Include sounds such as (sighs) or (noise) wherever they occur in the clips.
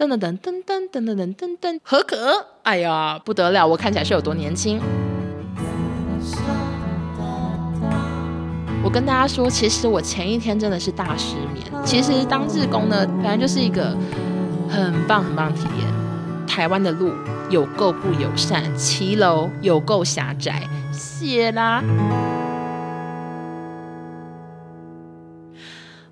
噔噔噔噔噔噔噔噔噔噔，何可？哎呀，不得了！我看起来是有多年轻？我跟大家说，其实我前一天真的是大失眠。其实当志工呢，本来就是一个很棒很棒的体验。台湾的路有够不友善，骑楼有够狭窄，谢啦！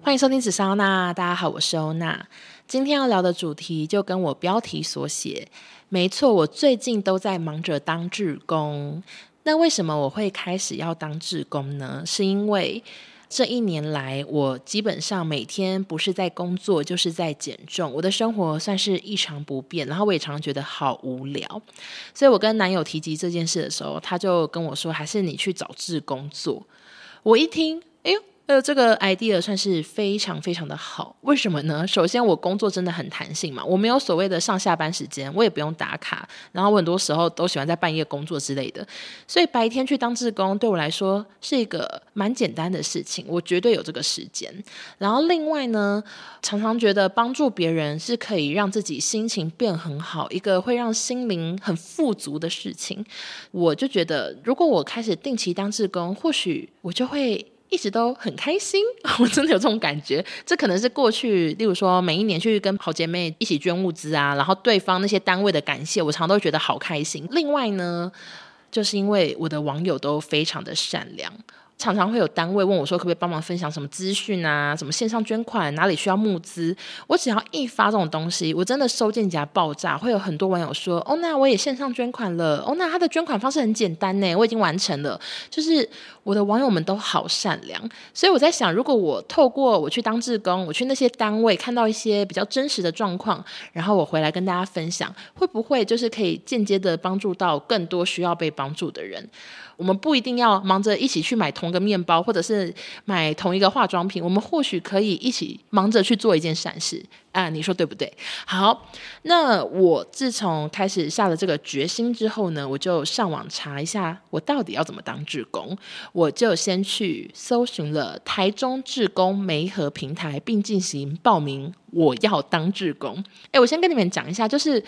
欢迎收听紫砂欧娜，大家好，我是欧娜。今天要聊的主题就跟我标题所写，没错，我最近都在忙着当志工。那为什么我会开始要当志工呢？是因为这一年来，我基本上每天不是在工作，就是在减重，我的生活算是异常不变，然后我也常觉得好无聊。所以我跟男友提及这件事的时候，他就跟我说：“还是你去找志工做。”我一听，呃，这个 idea 算是非常非常的好。为什么呢？首先，我工作真的很弹性嘛，我没有所谓的上下班时间，我也不用打卡，然后我很多时候都喜欢在半夜工作之类的，所以白天去当志工对我来说是一个蛮简单的事情，我绝对有这个时间。然后另外呢，常常觉得帮助别人是可以让自己心情变很好，一个会让心灵很富足的事情。我就觉得，如果我开始定期当志工，或许我就会。一直都很开心，(laughs) 我真的有这种感觉。这可能是过去，例如说每一年去跟好姐妹一起捐物资啊，然后对方那些单位的感谢，我常常都觉得好开心。另外呢，就是因为我的网友都非常的善良。常常会有单位问我说，可不可以帮忙分享什么资讯啊？什么线上捐款，哪里需要募资？我只要一发这种东西，我真的收件夹爆炸。会有很多网友说：“哦，那我也线上捐款了。哦，那他的捐款方式很简单呢，我已经完成了。”就是我的网友们都好善良，所以我在想，如果我透过我去当志工，我去那些单位看到一些比较真实的状况，然后我回来跟大家分享，会不会就是可以间接的帮助到更多需要被帮助的人？我们不一定要忙着一起去买同个面包，或者是买同一个化妆品。我们或许可以一起忙着去做一件善事啊！你说对不对？好，那我自从开始下了这个决心之后呢，我就上网查一下，我到底要怎么当志工。我就先去搜寻了台中志工媒合平台，并进行报名。我要当志工。诶，我先跟你们讲一下，就是。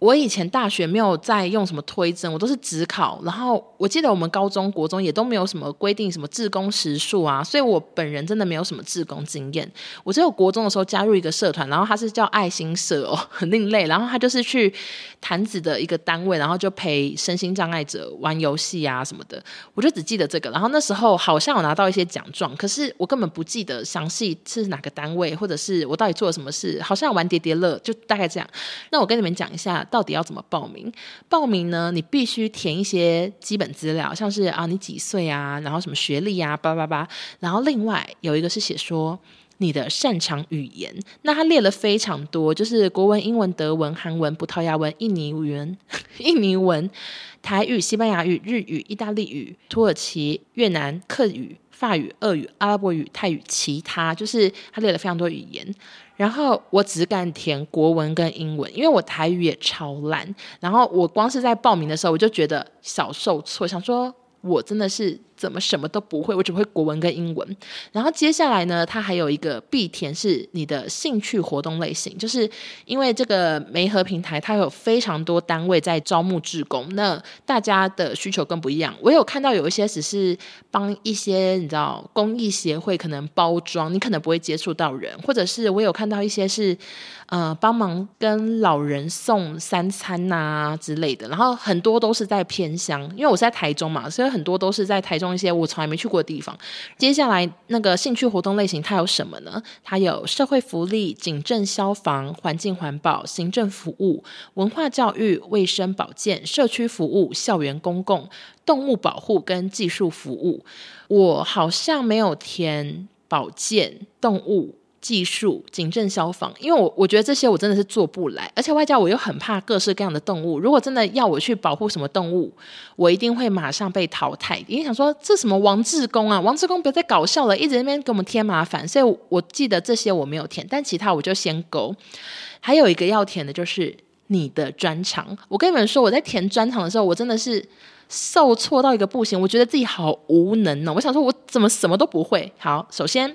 我以前大学没有在用什么推甄，我都是只考。然后我记得我们高中国中也都没有什么规定什么志工时数啊，所以我本人真的没有什么志工经验。我只有国中的时候加入一个社团，然后它是叫爱心社哦，很另类。然后他就是去坛子的一个单位，然后就陪身心障碍者玩游戏啊什么的。我就只记得这个。然后那时候好像有拿到一些奖状，可是我根本不记得详细是哪个单位，或者是我到底做了什么事。好像玩叠叠乐，就大概这样。那我跟你们讲一下。到底要怎么报名？报名呢？你必须填一些基本资料，像是啊，你几岁啊，然后什么学历啊，叭叭叭。然后另外有一个是写说你的擅长语言，那他列了非常多，就是国文、英文、德文、韩文、葡萄牙文、印尼文、(laughs) 印尼文、台语、西班牙语、日语、意大利语、土耳其、越南、客语、法语、俄语、阿拉伯语、泰语，其他就是他列了非常多语言。然后我只敢填国文跟英文，因为我台语也超烂。然后我光是在报名的时候，我就觉得小受挫，想说我真的是。怎么什么都不会？我只会国文跟英文。然后接下来呢，它还有一个必填是你的兴趣活动类型，就是因为这个媒合平台，它有非常多单位在招募志工，那大家的需求更不一样。我有看到有一些只是帮一些你知道公益协会可能包装，你可能不会接触到人，或者是我有看到一些是呃帮忙跟老人送三餐呐、之类的。然后很多都是在偏乡，因为我是在台中嘛，所以很多都是在台中。一些我从来没去过的地方。接下来那个兴趣活动类型，它有什么呢？它有社会福利、警政、消防、环境环保、行政服务、文化教育、卫生保健、社区服务、校园公共、动物保护跟技术服务。我好像没有填保健、动物。技术、警政、消防，因为我我觉得这些我真的是做不来，而且外加我又很怕各式各样的动物。如果真的要我去保护什么动物，我一定会马上被淘汰。因为想说这什么王志工啊，王志工不要再搞笑了，一直在那边给我们添麻烦。所以我记得这些我没有填，但其他我就先勾。还有一个要填的就是你的专长。我跟你们说，我在填专长的时候，我真的是受挫到一个不行，我觉得自己好无能哦。我想说，我怎么什么都不会？好，首先。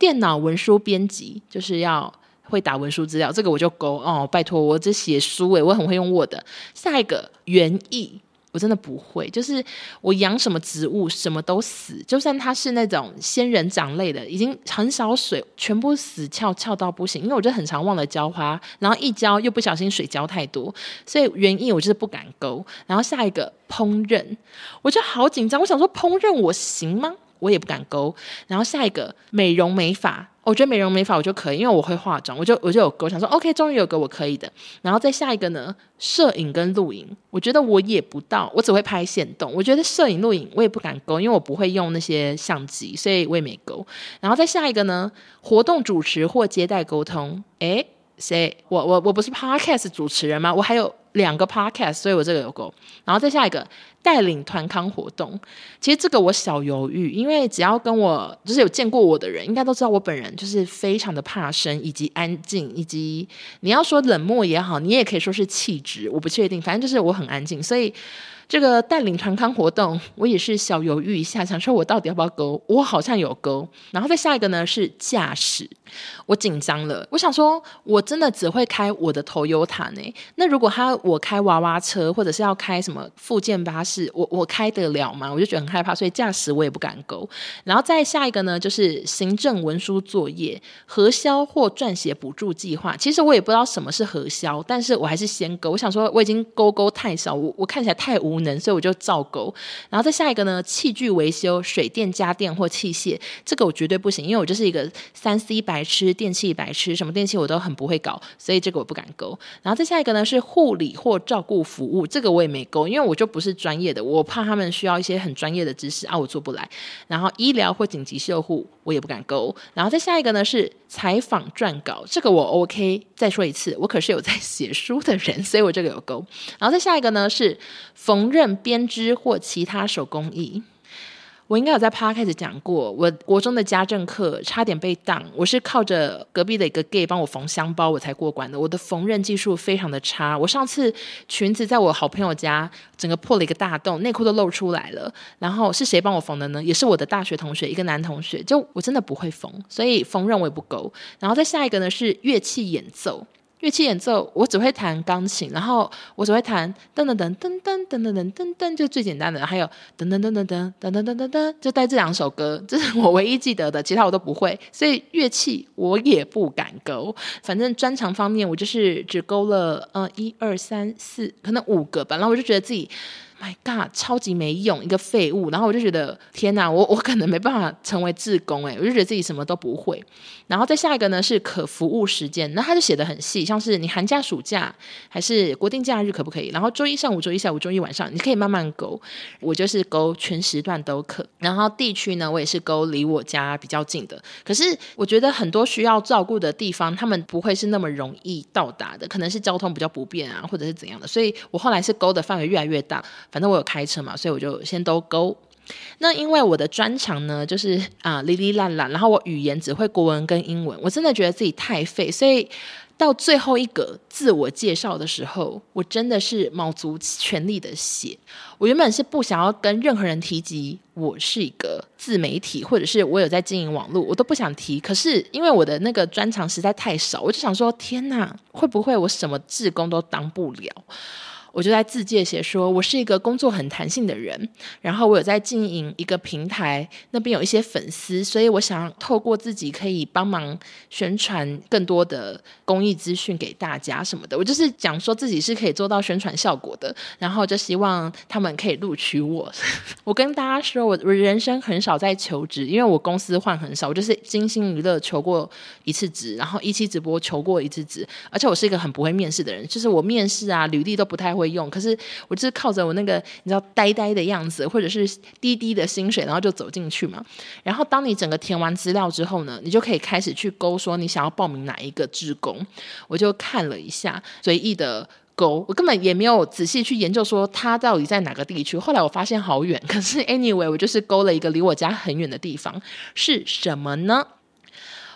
电脑文书编辑就是要会打文书资料，这个我就勾哦，拜托我只写书诶，我很会用 Word。下一个园艺。我真的不会，就是我养什么植物，什么都死。就算它是那种仙人掌类的，已经很少水，全部死翘翘到不行。因为我就很常忘了浇花，然后一浇又不小心水浇太多，所以园艺我就是不敢勾。然后下一个烹饪，我就好紧张，我想说烹饪我行吗？我也不敢勾。然后下一个美容美发。我觉得美容美发我就可以，因为我会化妆，我就我就有勾，想说 OK，终于有个我可以的。然后再下一个呢，摄影跟录影，我觉得我也不到，我只会拍限动。我觉得摄影录影我也不敢勾，因为我不会用那些相机，所以我也没勾。然后再下一个呢，活动主持或接待沟通，诶，谁？我我我不是 Podcast 主持人吗？我还有两个 Podcast，所以我这个有勾。然后再下一个。带领团康活动，其实这个我小犹豫，因为只要跟我就是有见过我的人，应该都知道我本人就是非常的怕生，以及安静，以及你要说冷漠也好，你也可以说是气质，我不确定，反正就是我很安静，所以。这个带领团康活动，我也是小犹豫一下，想说我到底要不要勾？我好像有勾。然后再下一个呢是驾驶，我紧张了。我想说，我真的只会开我的 Toyota 呢。那如果他我开娃娃车，或者是要开什么附件巴士，我我开得了吗？我就觉得很害怕，所以驾驶我也不敢勾。然后再下一个呢，就是行政文书作业、核销或撰写补助计划。其实我也不知道什么是核销，但是我还是先勾。我想说，我已经勾勾太少，我我看起来太无。能，所以我就照勾，然后再下一个呢，器具维修、水电、家电或器械，这个我绝对不行，因为我就是一个三 C 白痴、电器白痴，什么电器我都很不会搞，所以这个我不敢勾。然后再下一个呢，是护理或照顾服务，这个我也没勾，因为我就不是专业的，我怕他们需要一些很专业的知识啊，我做不来。然后医疗或紧急救护，我也不敢勾。然后再下一个呢，是采访撰稿，这个我 OK。再说一次，我可是有在写书的人，所以我这个有勾。然后再下一个呢，是缝。纫编织或其他手工艺，我应该有在趴开始讲过。我国中的家政课差点被当，我是靠着隔壁的一个 gay 帮我缝箱包，我才过关的。我的缝纫技术非常的差，我上次裙子在我好朋友家整个破了一个大洞，内裤都露出来了。然后是谁帮我缝的呢？也是我的大学同学，一个男同学。就我真的不会缝，所以缝纫我也不勾。然后再下一个呢是乐器演奏。乐器演奏，我只会弹钢琴，然后我只会弹噔噔噔噔噔噔噔噔噔噔，就最简单的，还有噔噔噔噔噔噔噔噔噔噔，就带这两首歌，这是我唯一记得的，其他我都不会，所以乐器我也不敢勾。反正专长方面，我就是只勾了呃一二三四，可能五个吧，然后我就觉得自己。My God，超级没用，一个废物。然后我就觉得，天哪，我我可能没办法成为志工诶，我就觉得自己什么都不会。然后再下一个呢是可服务时间，那他就写得很细，像是你寒假、暑假还是国定假日可不可以？然后周一上午、周一下午、周一晚上，你可以慢慢勾。我就是勾全时段都可。然后地区呢，我也是勾离我家比较近的。可是我觉得很多需要照顾的地方，他们不会是那么容易到达的，可能是交通比较不便啊，或者是怎样的。所以我后来是勾的范围越来越大。反正我有开车嘛，所以我就先都勾。那因为我的专长呢，就是啊，哩哩啦啦，然后我语言只会国文跟英文，我真的觉得自己太废，所以到最后一个自我介绍的时候，我真的是卯足全力的写。我原本是不想要跟任何人提及我是一个自媒体，或者是我有在经营网络，我都不想提。可是因为我的那个专长实在太少，我就想说，天哪，会不会我什么志工都当不了？我就在自介写说，我是一个工作很弹性的人，然后我有在经营一个平台，那边有一些粉丝，所以我想透过自己可以帮忙宣传更多的公益资讯给大家什么的。我就是讲说自己是可以做到宣传效果的，然后就希望他们可以录取我。(laughs) 我跟大家说，我我人生很少在求职，因为我公司换很少，我就是金星娱乐求过一次职，然后一期直播求过一次职，而且我是一个很不会面试的人，就是我面试啊履历都不太。会用，可是我就是靠着我那个你知道呆呆的样子，或者是低低的薪水，然后就走进去嘛。然后当你整个填完资料之后呢，你就可以开始去勾说你想要报名哪一个职工。我就看了一下，随意的勾，我根本也没有仔细去研究说他到底在哪个地区。后来我发现好远，可是 anyway 我就是勾了一个离我家很远的地方，是什么呢？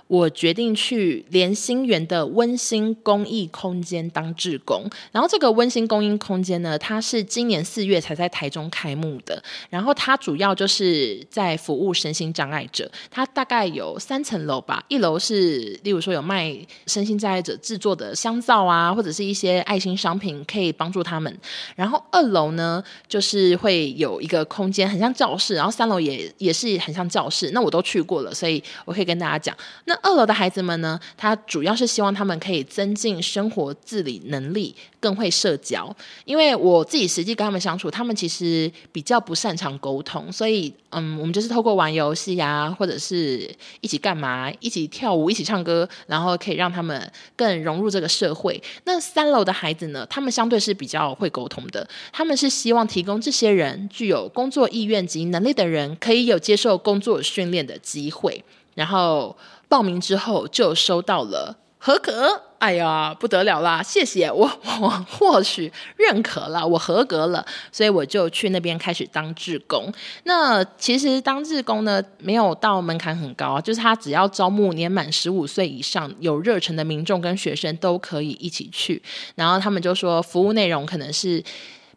我决定去连心园的温馨公益空间当志工。然后这个温馨公益空间呢，它是今年四月才在台中开幕的。然后它主要就是在服务身心障碍者。它大概有三层楼吧，一楼是例如说有卖身心障碍者制作的香皂啊，或者是一些爱心商品，可以帮助他们。然后二楼呢，就是会有一个空间，很像教室。然后三楼也也是很像教室。那我都去过了，所以我可以跟大家讲。那二楼的孩子们呢，他主要是希望他们可以增进生活自理能力，更会社交。因为我自己实际跟他们相处，他们其实比较不擅长沟通，所以嗯，我们就是透过玩游戏呀，或者是一起干嘛，一起跳舞，一起唱歌，然后可以让他们更融入这个社会。那三楼的孩子呢，他们相对是比较会沟通的，他们是希望提供这些人具有工作意愿及能力的人，可以有接受工作训练的机会，然后。报名之后就收到了合格，哎呀，不得了啦！谢谢我，(laughs) 我或许认可了，我合格了，所以我就去那边开始当志工。那其实当志工呢，没有到门槛很高，就是他只要招募年满十五岁以上有热忱的民众跟学生都可以一起去。然后他们就说，服务内容可能是。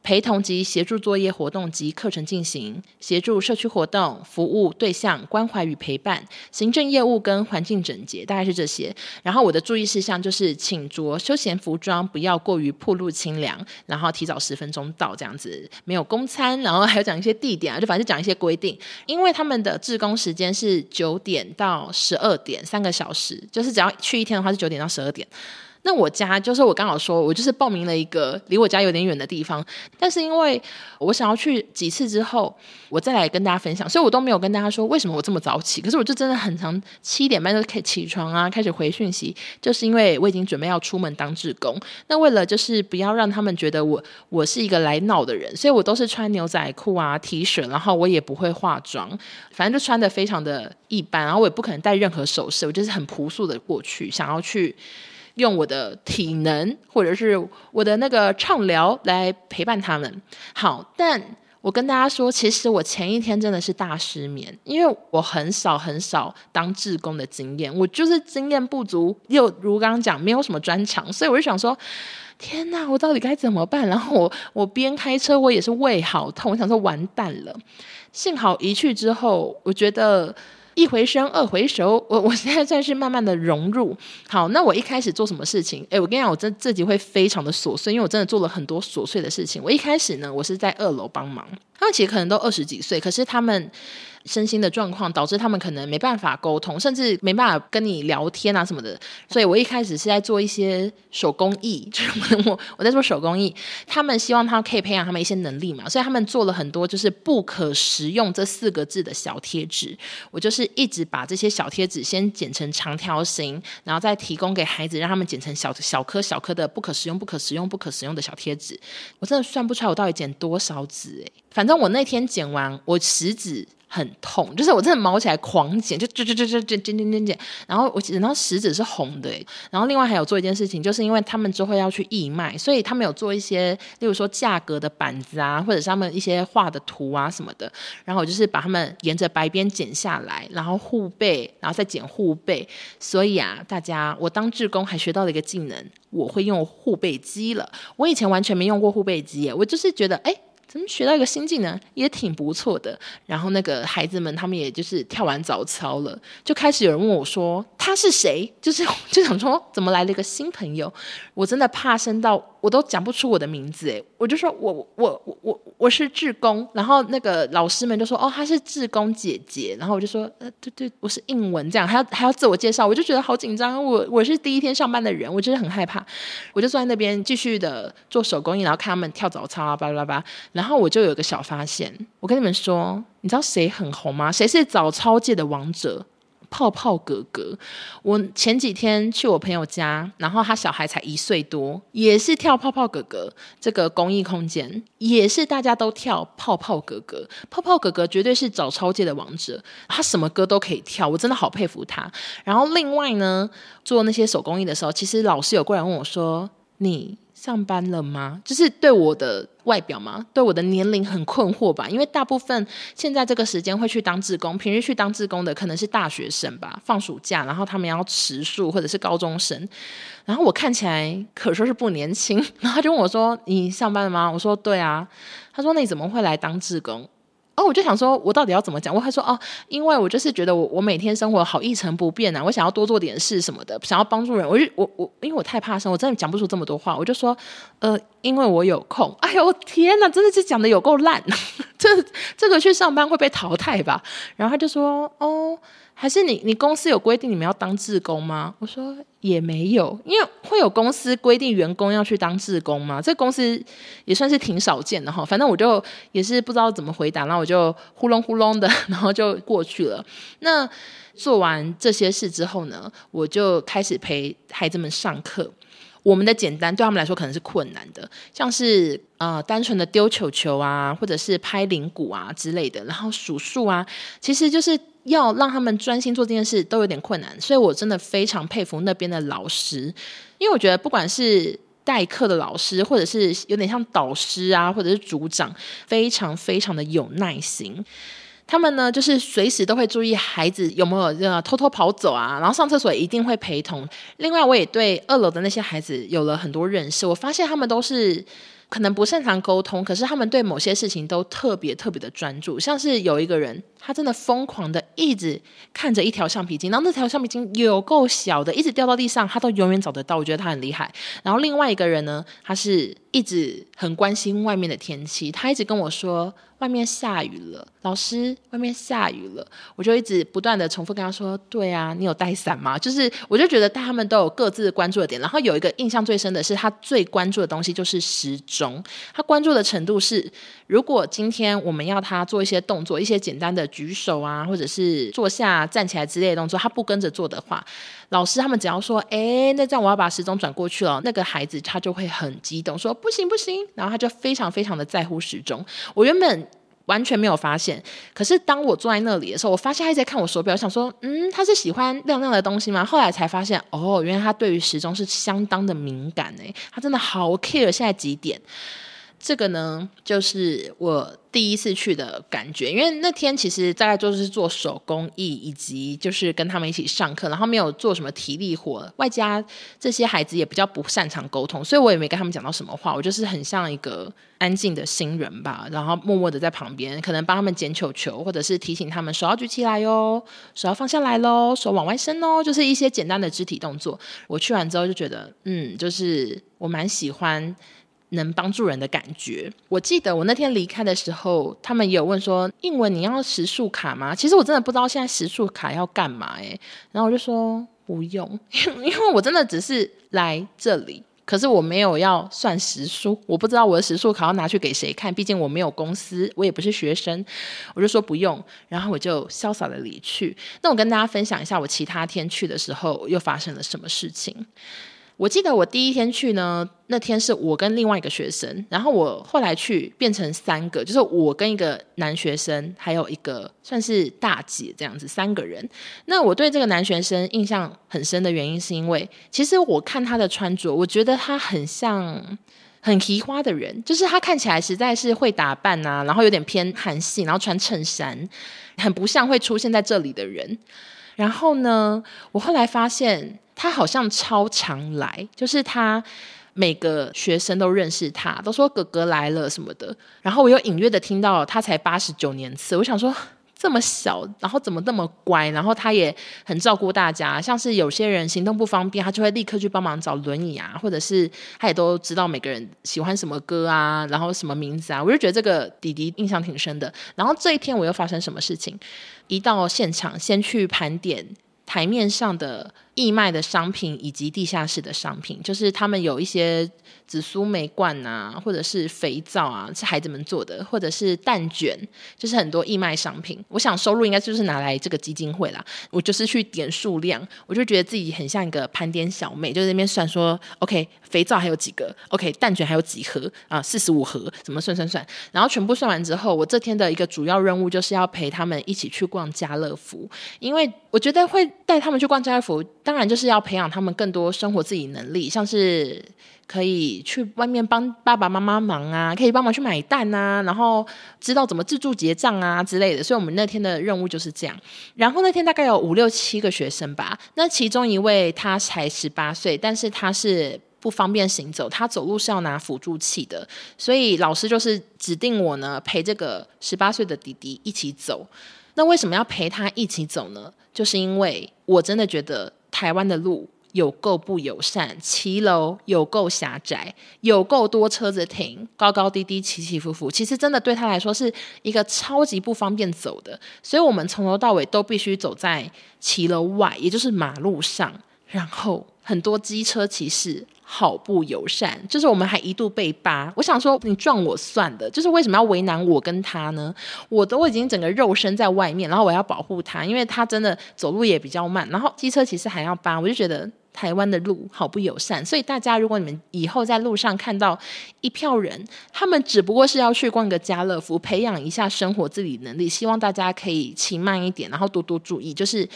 陪同及协助作业活动及课程进行，协助社区活动，服务对象关怀与陪伴，行政业务跟环境整洁，大概是这些。然后我的注意事项就是，请着休闲服装，不要过于暴露清凉，然后提早十分钟到这样子，没有公餐，然后还有讲一些地点啊，就反正讲一些规定。因为他们的志工时间是九点到十二点，三个小时，就是只要去一天的话是九点到十二点。那我家就是我刚好说，我就是报名了一个离我家有点远的地方，但是因为我想要去几次之后，我再来跟大家分享，所以我都没有跟大家说为什么我这么早起。可是我就真的很常七点半就可以起床啊，开始回讯息，就是因为我已经准备要出门当志工。那为了就是不要让他们觉得我我是一个来闹的人，所以我都是穿牛仔裤啊、T 恤，然后我也不会化妆，反正就穿得非常的一般，然后我也不可能戴任何首饰，我就是很朴素的过去，想要去。用我的体能，或者是我的那个畅聊来陪伴他们。好，但我跟大家说，其实我前一天真的是大失眠，因为我很少很少当志工的经验，我就是经验不足，又如刚刚讲，没有什么专长，所以我就想说，天哪，我到底该怎么办？然后我我边开车，我也是胃好痛，我想说完蛋了。幸好一去之后，我觉得。一回生，二回熟。我我现在算是慢慢的融入。好，那我一开始做什么事情？哎，我跟你讲，我这自己会非常的琐碎，因为我真的做了很多琐碎的事情。我一开始呢，我是在二楼帮忙。他们其实可能都二十几岁，可是他们身心的状况导致他们可能没办法沟通，甚至没办法跟你聊天啊什么的。所以我一开始是在做一些手工艺，就是我我在做手工艺。他们希望他可以培养他们一些能力嘛，所以他们做了很多就是不可食用这四个字的小贴纸。我就是一直把这些小贴纸先剪成长条形，然后再提供给孩子，让他们剪成小小颗小颗的不可食用、不可食用、不可食用的小贴纸。我真的算不出来我到底剪多少纸诶。反正我那天剪完，我食指很痛，就是我真的毛起来狂剪，就就就就就剪剪剪剪，然后我剪到食指是红的。然后另外还有做一件事情，就是因为他们之后要去义卖，所以他们有做一些，例如说价格的板子啊，或者是他们一些画的图啊什么的。然后我就是把他们沿着白边剪下来，然后护背，然后再剪护背。所以啊，大家，我当志工还学到了一个技能，我会用护背机了。我以前完全没用过护背机，我就是觉得，哎。怎么学到一个新技能也挺不错的。然后那个孩子们，他们也就是跳完早操了，就开始有人问我说：“他是谁？”就是 (laughs) 就想说，怎么来了一个新朋友？我真的怕生到我都讲不出我的名字诶，我就说我我我我我是志工。然后那个老师们就说：“哦，她是志工姐姐。”然后我就说：“呃，对对，我是英文这样，还要还要自我介绍。”我就觉得好紧张，我我是第一天上班的人，我真的很害怕。我就坐在那边继续的做手工艺，然后看他们跳早操啊，巴拉巴拉。然后我就有个小发现，我跟你们说，你知道谁很红吗？谁是早操界的王者？泡泡哥哥。我前几天去我朋友家，然后他小孩才一岁多，也是跳泡泡哥哥这个公益空间，也是大家都跳泡泡哥哥。泡泡哥哥绝对是早操界的王者，他什么歌都可以跳，我真的好佩服他。然后另外呢，做那些手工艺的时候，其实老师有过来问我说：“你上班了吗？”就是对我的。外表吗？对我的年龄很困惑吧？因为大部分现在这个时间会去当志工，平日去当志工的可能是大学生吧，放暑假，然后他们要食宿或者是高中生。然后我看起来可说是不年轻，然后他就问我说：“你上班了吗？”我说：“对啊。”他说：“那你怎么会来当志工？”哦，我就想说，我到底要怎么讲？我还说哦，因为我就是觉得我我每天生活好一成不变啊，我想要多做点事什么的，想要帮助人。我就我我，因为我太怕生，我真的讲不出这么多话。我就说，呃，因为我有空。(laughs) 哎呦天哪，真的是讲的有够烂，(laughs) 这这个去上班会被淘汰吧？然后他就说，哦。还是你你公司有规定你们要当志工吗？我说也没有，因为会有公司规定员工要去当志工吗？这公司也算是挺少见的哈。反正我就也是不知道怎么回答，然后我就呼隆呼隆的，(laughs) 然后就过去了。那做完这些事之后呢，我就开始陪孩子们上课。我们的简单对他们来说可能是困难的，像是呃单纯的丢球球啊，或者是拍铃鼓啊之类的，然后数数啊，其实就是。要让他们专心做这件事都有点困难，所以我真的非常佩服那边的老师，因为我觉得不管是代课的老师，或者是有点像导师啊，或者是组长，非常非常的有耐心。他们呢，就是随时都会注意孩子有没有这个偷偷跑走啊，然后上厕所一定会陪同。另外，我也对二楼的那些孩子有了很多认识，我发现他们都是。可能不擅长沟通，可是他们对某些事情都特别特别的专注。像是有一个人，他真的疯狂的一直看着一条橡皮筋，然后那条橡皮筋有够小的，一直掉到地上，他都永远找得到。我觉得他很厉害。然后另外一个人呢，他是一直很关心外面的天气，他一直跟我说。外面下雨了，老师，外面下雨了，我就一直不断的重复跟他说：“对啊，你有带伞吗？”就是，我就觉得他们都有各自关注的点。然后有一个印象最深的是，他最关注的东西就是时钟。他关注的程度是，如果今天我们要他做一些动作，一些简单的举手啊，或者是坐下、站起来之类的动作，他不跟着做的话，老师他们只要说：“诶，那这样我要把时钟转过去了。”那个孩子他就会很激动，说：“不行不行！”然后他就非常非常的在乎时钟。我原本。完全没有发现，可是当我坐在那里的时候，我发现他一直在看我手表，想说，嗯，他是喜欢亮亮的东西吗？后来才发现，哦，原来他对于时钟是相当的敏感诶，他真的好 care 现在几点。这个呢，就是我第一次去的感觉，因为那天其实大概就是做手工艺，以及就是跟他们一起上课，然后没有做什么体力活，外加这些孩子也比较不擅长沟通，所以我也没跟他们讲到什么话，我就是很像一个安静的新人吧，然后默默的在旁边，可能帮他们捡球球，或者是提醒他们手要举起来哟，手要放下来喽，手往外伸哦，就是一些简单的肢体动作。我去完之后就觉得，嗯，就是我蛮喜欢。能帮助人的感觉。我记得我那天离开的时候，他们也有问说：“英文你要时数卡吗？”其实我真的不知道现在时数卡要干嘛诶，然后我就说不用，(laughs) 因为我真的只是来这里，可是我没有要算时数，我不知道我的时数卡要拿去给谁看。毕竟我没有公司，我也不是学生，我就说不用，然后我就潇洒的离去。那我跟大家分享一下，我其他天去的时候又发生了什么事情。我记得我第一天去呢，那天是我跟另外一个学生，然后我后来去变成三个，就是我跟一个男学生，还有一个算是大姐这样子，三个人。那我对这个男学生印象很深的原因，是因为其实我看他的穿着，我觉得他很像很奇花的人，就是他看起来实在是会打扮啊，然后有点偏韩系，然后穿衬衫，很不像会出现在这里的人。然后呢，我后来发现。他好像超常来，就是他每个学生都认识他，都说哥哥来了什么的。然后我又隐约的听到他才八十九年次，我想说这么小，然后怎么那么乖？然后他也很照顾大家，像是有些人行动不方便，他就会立刻去帮忙找轮椅啊，或者是他也都知道每个人喜欢什么歌啊，然后什么名字啊，我就觉得这个弟弟印象挺深的。然后这一天我又发生什么事情？一到现场，先去盘点台面上的。义卖的商品以及地下室的商品，就是他们有一些紫苏梅罐啊，或者是肥皂啊，是孩子们做的，或者是蛋卷，就是很多义卖商品。我想收入应该就是拿来这个基金会啦。我就是去点数量，我就觉得自己很像一个盘点小妹，就在那边算说，OK，肥皂还有几个，OK，蛋卷还有几盒啊，四十五盒，怎么算算算？然后全部算完之后，我这天的一个主要任务就是要陪他们一起去逛家乐福，因为我觉得会带他们去逛家乐福。当然，就是要培养他们更多生活自理能力，像是可以去外面帮爸爸妈妈忙啊，可以帮忙去买蛋啊，然后知道怎么自助结账啊之类的。所以我们那天的任务就是这样。然后那天大概有五六七个学生吧，那其中一位他才十八岁，但是他是不方便行走，他走路是要拿辅助器的，所以老师就是指定我呢陪这个十八岁的弟弟一起走。那为什么要陪他一起走呢？就是因为我真的觉得台湾的路。有够不友善，骑楼有够狭窄，有够多车子停，高高低低，起起伏伏。其实真的对他来说是一个超级不方便走的，所以我们从头到尾都必须走在骑楼外，也就是马路上。然后很多机车骑士好不友善，就是我们还一度被扒。我想说，你撞我算的，就是为什么要为难我跟他呢？我都已经整个肉身在外面，然后我要保护他，因为他真的走路也比较慢，然后机车其实还要扒，我就觉得。台湾的路好不友善，所以大家如果你们以后在路上看到一票人，他们只不过是要去逛个家乐福，培养一下生活自理能力，希望大家可以骑慢一点，然后多多注意，就是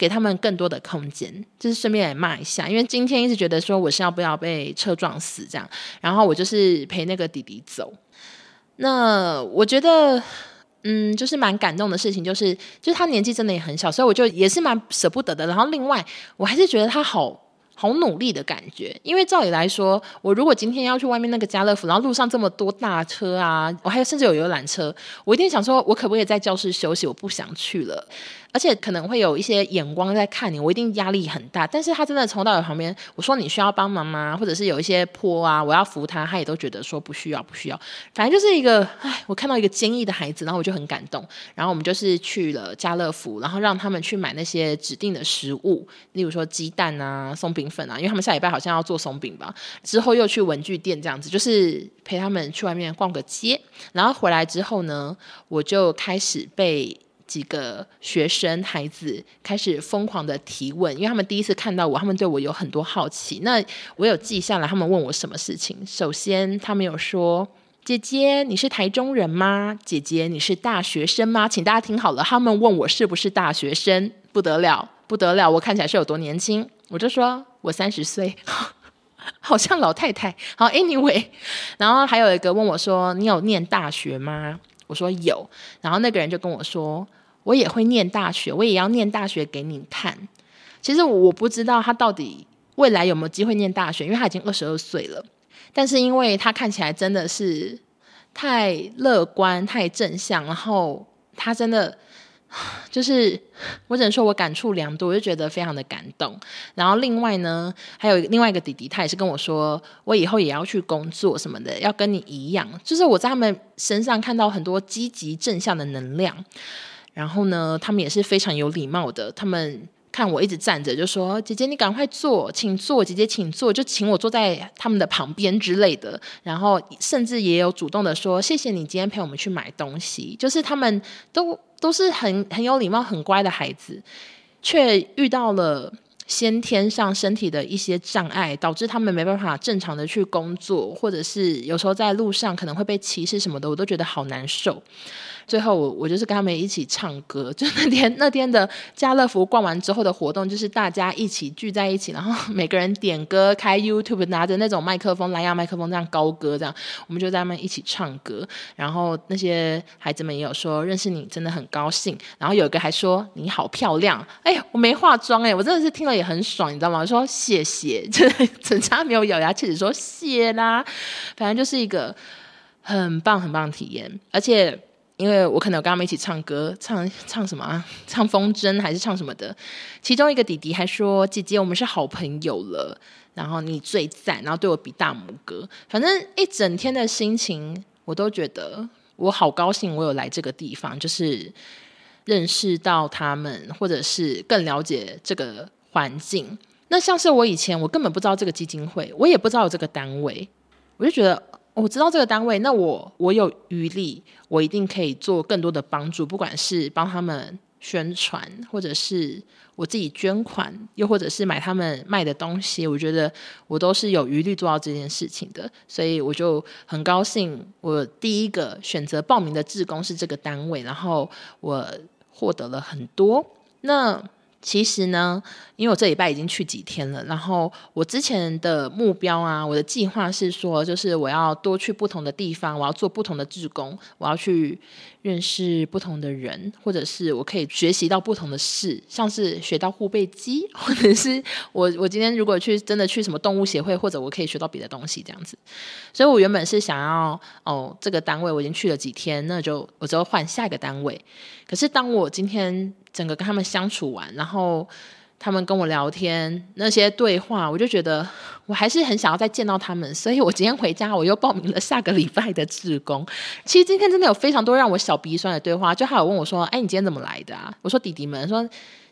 给他们更多的空间。就是顺便也骂一下，因为今天一直觉得说我是要不要被车撞死这样，然后我就是陪那个弟弟走。那我觉得。嗯，就是蛮感动的事情，就是就是他年纪真的也很小，所以我就也是蛮舍不得的。然后另外，我还是觉得他好好努力的感觉，因为照理来说，我如果今天要去外面那个家乐福，然后路上这么多大车啊，我还有甚至有游览车，我一定想说，我可不可以在教室休息？我不想去了。而且可能会有一些眼光在看你，我一定压力很大。但是他真的从到我旁边，我说你需要帮忙吗？或者是有一些坡啊，我要扶他，他也都觉得说不需要，不需要。反正就是一个，哎，我看到一个坚毅的孩子，然后我就很感动。然后我们就是去了家乐福，然后让他们去买那些指定的食物，例如说鸡蛋啊、松饼粉啊，因为他们下礼拜好像要做松饼吧。之后又去文具店这样子，就是陪他们去外面逛个街。然后回来之后呢，我就开始被。几个学生孩子开始疯狂的提问，因为他们第一次看到我，他们对我有很多好奇。那我有记下来，他们问我什么事情。首先，他们有说：“姐姐，你是台中人吗？姐姐，你是大学生吗？”请大家听好了，他们问我是不是大学生，不得了，不得了，我看起来是有多年轻？我就说我三十岁，(laughs) 好像老太太。好，Anyway，然后还有一个问我说：“你有念大学吗？”我说有，然后那个人就跟我说。我也会念大学，我也要念大学给你看。其实我不知道他到底未来有没有机会念大学，因为他已经二十二岁了。但是因为他看起来真的是太乐观、太正向，然后他真的就是我只能说我感触良多，我就觉得非常的感动。然后另外呢，还有另外一个弟弟，他也是跟我说，我以后也要去工作什么的，要跟你一样。就是我在他们身上看到很多积极正向的能量。然后呢，他们也是非常有礼貌的。他们看我一直站着，就说：“姐姐，你赶快坐，请坐。姐姐，请坐。”就请我坐在他们的旁边之类的。然后甚至也有主动的说：“谢谢你今天陪我们去买东西。”就是他们都都是很很有礼貌、很乖的孩子，却遇到了先天上身体的一些障碍，导致他们没办法正常的去工作，或者是有时候在路上可能会被歧视什么的，我都觉得好难受。最后我我就是跟他们一起唱歌，就那天那天的家乐福逛完之后的活动，就是大家一起聚在一起，然后每个人点歌，开 YouTube，拿着那种麦克风，蓝牙麦克风这样高歌，这样我们就在那边一起唱歌。然后那些孩子们也有说认识你真的很高兴，然后有一个还说你好漂亮，哎呀我没化妆哎，我真的是听了也很爽，你知道吗？我说谢谢，就整场没有咬牙切齿说谢啦，反正就是一个很棒很棒的体验，而且。因为我可能有跟他们一起唱歌，唱唱什么啊？(laughs) 唱风筝还是唱什么的？其中一个弟弟还说：“姐姐，我们是好朋友了。”然后你最赞，然后对我比大拇哥。反正一整天的心情，我都觉得我好高兴，我有来这个地方，就是认识到他们，或者是更了解这个环境。那像是我以前，我根本不知道这个基金会，我也不知道这个单位，我就觉得。我知道这个单位，那我我有余力，我一定可以做更多的帮助，不管是帮他们宣传，或者是我自己捐款，又或者是买他们卖的东西，我觉得我都是有余力做到这件事情的，所以我就很高兴，我第一个选择报名的志工是这个单位，然后我获得了很多。那其实呢，因为我这礼拜已经去几天了，然后我之前的目标啊，我的计划是说，就是我要多去不同的地方，我要做不同的志工，我要去认识不同的人，或者是我可以学习到不同的事，像是学到护背机，(laughs) 或者是我我今天如果去真的去什么动物协会，或者我可以学到别的东西这样子。所以我原本是想要哦，这个单位我已经去了几天，那就我就换下一个单位。可是当我今天整个跟他们相处完，然后他们跟我聊天那些对话，我就觉得 (sighs) 我还是很想要再见到他们，所以我今天回家我又报名了下个礼拜的志工。(laughs) 其实今天真的有非常多让我小鼻酸的对话，就还有问我说：“哎，你今天怎么来的啊？”我说：“弟弟们说，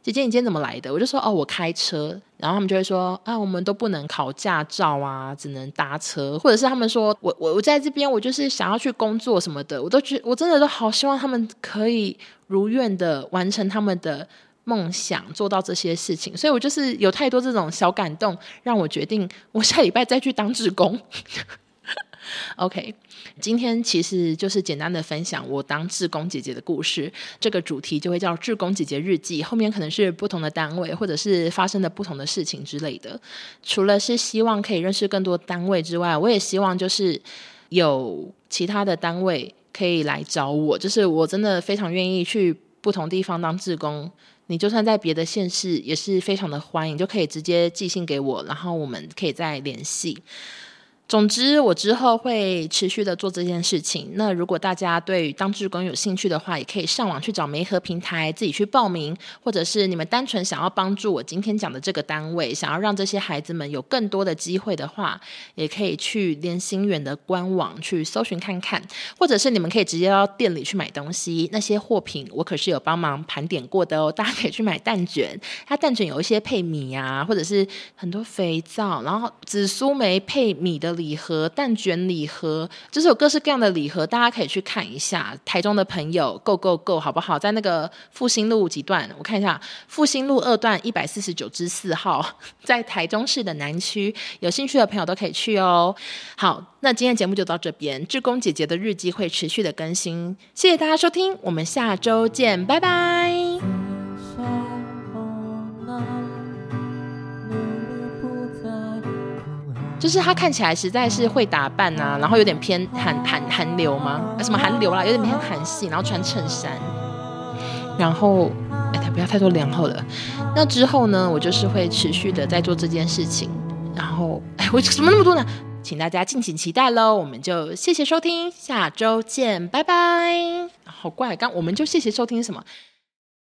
姐姐你今天怎么来的？”我就说：“哦，我开车。”然后他们就会说：“啊，我们都不能考驾照啊，只能搭车。”或者是他们说：“我我我在这边，我就是想要去工作什么的。”我都觉我真的都好希望他们可以如愿的完成他们的。梦想做到这些事情，所以我就是有太多这种小感动，让我决定我下礼拜再去当志工。(laughs) OK，今天其实就是简单的分享我当志工姐姐的故事，这个主题就会叫志工姐姐日记，后面可能是不同的单位或者是发生的不同的事情之类的。除了是希望可以认识更多单位之外，我也希望就是有其他的单位可以来找我，就是我真的非常愿意去不同地方当志工。你就算在别的县市也是非常的欢迎，就可以直接寄信给我，然后我们可以再联系。总之，我之后会持续的做这件事情。那如果大家对当志工有兴趣的话，也可以上网去找媒合平台自己去报名，或者是你们单纯想要帮助我今天讲的这个单位，想要让这些孩子们有更多的机会的话，也可以去连心园的官网去搜寻看看，或者是你们可以直接到店里去买东西。那些货品我可是有帮忙盘点过的哦，大家可以去买蛋卷，它蛋卷有一些配米啊，或者是很多肥皂，然后紫苏梅配米的。礼盒、蛋卷礼盒，就是有各式各样的礼盒，大家可以去看一下。台中的朋友，Go Go Go，好不好？在那个复兴路几段？我看一下，复兴路二段一百四十九之四号，(laughs) 在台中市的南区，有兴趣的朋友都可以去哦。好，那今天节目就到这边，志工姐姐的日记会持续的更新，谢谢大家收听，我们下周见，拜拜。就是他看起来实在是会打扮啊，然后有点偏韩韩韩流吗？什么韩流啦，有点偏韩系，然后穿衬衫，然后哎，他不要太多然后了。那之后呢，我就是会持续的在做这件事情。然后哎，我怎么那么多呢？请大家敬请期待喽。我们就谢谢收听，下周见，拜拜。好怪，刚我们就谢谢收听什么？